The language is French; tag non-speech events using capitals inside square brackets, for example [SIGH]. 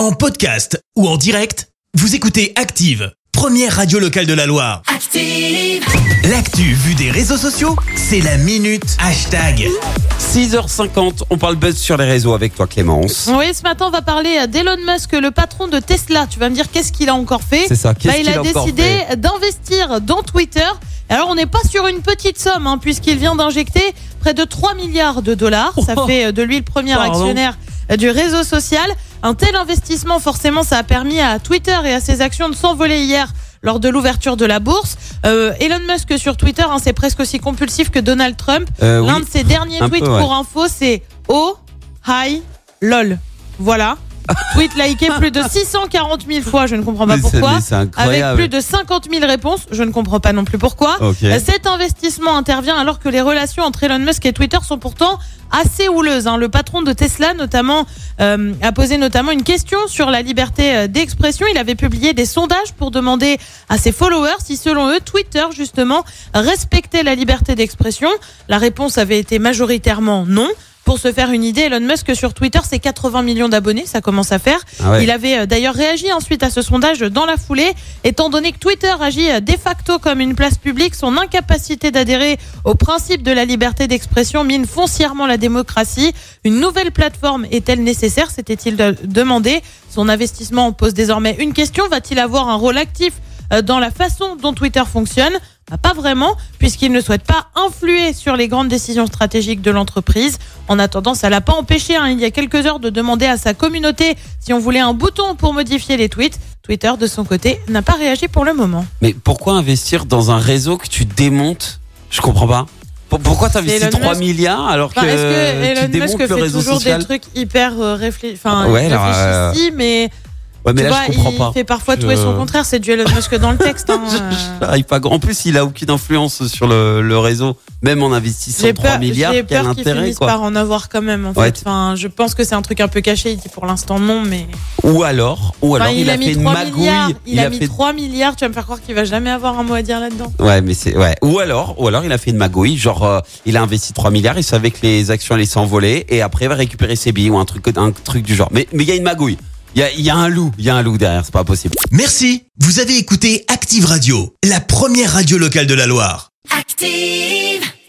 En podcast ou en direct, vous écoutez Active, première radio locale de la Loire. Active. L'actu vue des réseaux sociaux, c'est la minute hashtag. 6h50, on parle buzz sur les réseaux avec toi Clémence. Oui, ce matin, on va parler d'Elon Musk, le patron de Tesla. Tu vas me dire qu'est-ce qu'il a encore fait? C'est ça, qu'est-ce Bah, qu'il a a encore décidé d'investir dans Twitter. Alors, on n'est pas sur une petite somme, hein, puisqu'il vient d'injecter près de 3 milliards de dollars. Ça Oh. fait de lui le premier Pardon. actionnaire euh, du réseau social. Un tel investissement, forcément, ça a permis à Twitter et à ses actions de s'envoler hier lors de l'ouverture de la bourse. Euh, Elon Musk sur Twitter, hein, c'est presque aussi compulsif que Donald Trump. Euh, L'un oui. de ses derniers tweets peu, ouais. pour info, c'est Oh, hi, lol. Voilà. Tweet liké plus de 640 000 fois, je ne comprends pas Mais pourquoi. Avec plus de 50 000 réponses, je ne comprends pas non plus pourquoi. Cet investissement intervient alors que les relations entre Elon Musk et Twitter sont pourtant assez houleuses. hein. Le patron de Tesla, notamment, euh, a posé notamment une question sur la liberté euh, d'expression. Il avait publié des sondages pour demander à ses followers si, selon eux, Twitter justement respectait la liberté d'expression. La réponse avait été majoritairement non. Pour se faire une idée, Elon Musk sur Twitter, c'est 80 millions d'abonnés, ça commence à faire. Ah ouais. Il avait euh, d'ailleurs réagi ensuite à ce sondage dans la foulée, étant donné que Twitter agit euh, de facto comme une place publique, son incapacité d'adhérer au principe de la liberté d'expression mine foncièrement la démocratie. Une nouvelle plateforme est-elle nécessaire s'était-il de- demandé. Son investissement pose désormais une question, va-t-il avoir un rôle actif dans la façon dont Twitter fonctionne Bah, Pas vraiment, puisqu'il ne souhaite pas influer sur les grandes décisions stratégiques de l'entreprise. En attendant, ça l'a pas empêché, hein, il y a quelques heures, de demander à sa communauté si on voulait un bouton pour modifier les tweets. Twitter, de son côté, n'a pas réagi pour le moment. Mais pourquoi investir dans un réseau que tu démontes? Je comprends pas. Pour- Pourquoi t'investis Elon 3 Musk. milliards alors que Enfin, que tu Elon démontes Musk le fait réseau toujours social? des trucs hyper euh, réfléchis, enfin, Ouais, euh, mais, Ouais, mais tu là vois, je comprends il pas. fait parfois tout et Je- son contraire. C'est du Elon Musk dans le texte. hein. [LAUGHS] J'arrive pas. En plus, il a aucune influence sur le, le réseau, même en investissant J'ai 3 peur, milliards. j'ai peur qu'ils intérêt finissent quoi par en avoir quand même. En Ouais, fait. enfin, je pense que c'est un truc un peu caché. Il dit pour l'instant non, mais Ou alors, ou alors Enfin, il, a, mis fait une 3 magouille. milliards. Il, a, mis fait 3 milliards. Tu vas me faire croire qu'il va jamais avoir un mot à dire là-dedans. Ouais, mais c'est ouais. Ou alors, ou alors il a fait une magouille, genre euh, il a investi 3 milliards, il savait que les actions allaient s'envoler et après il va récupérer ses billes ou un truc un truc du genre. Mais mais il y a une magouille. Il y a, il y a un loup, il y a un loup derrière, c'est pas possible. Merci, vous avez écouté Active Radio, la première radio locale de la Loire. Active.